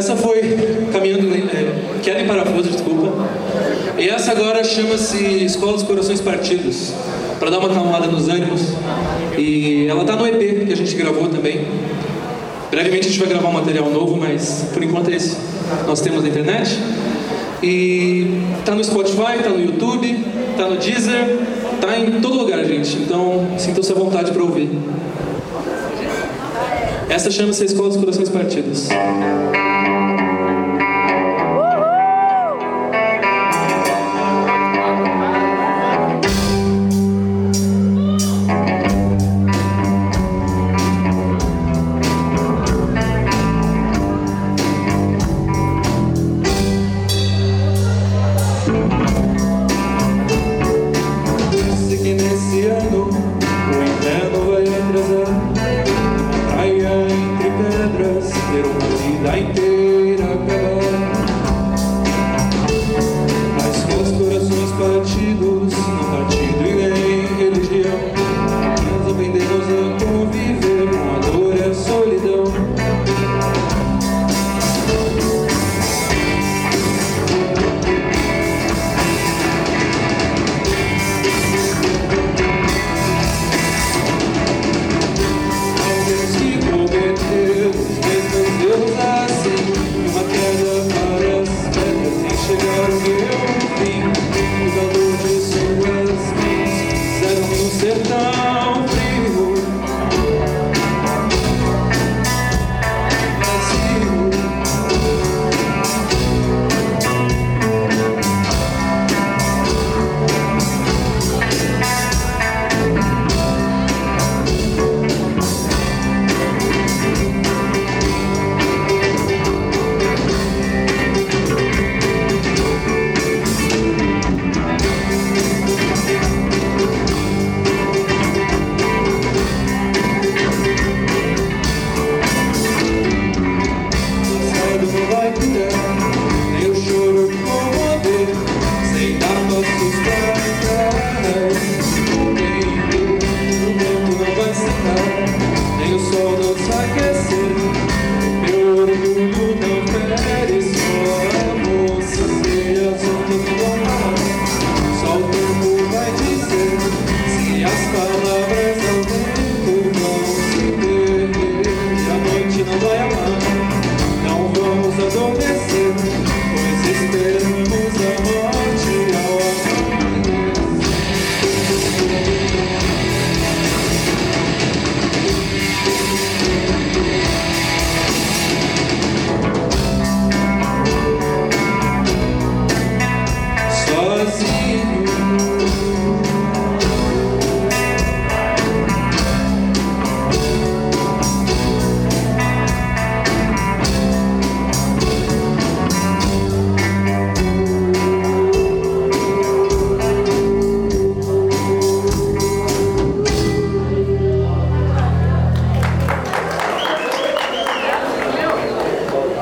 Essa foi Caminhando, é, Queda em Parafuso, desculpa. E essa agora chama-se Escola dos Corações Partidos, para dar uma acalmada nos ânimos. E ela tá no EP que a gente gravou também. Brevemente a gente vai gravar um material novo, mas por enquanto é esse nós temos na internet. E tá no Spotify, tá no YouTube, tá no Deezer, tá em todo lugar, gente. Então sintam-se à vontade para ouvir. Essa chama-se Escola dos Corações Partidos. see you.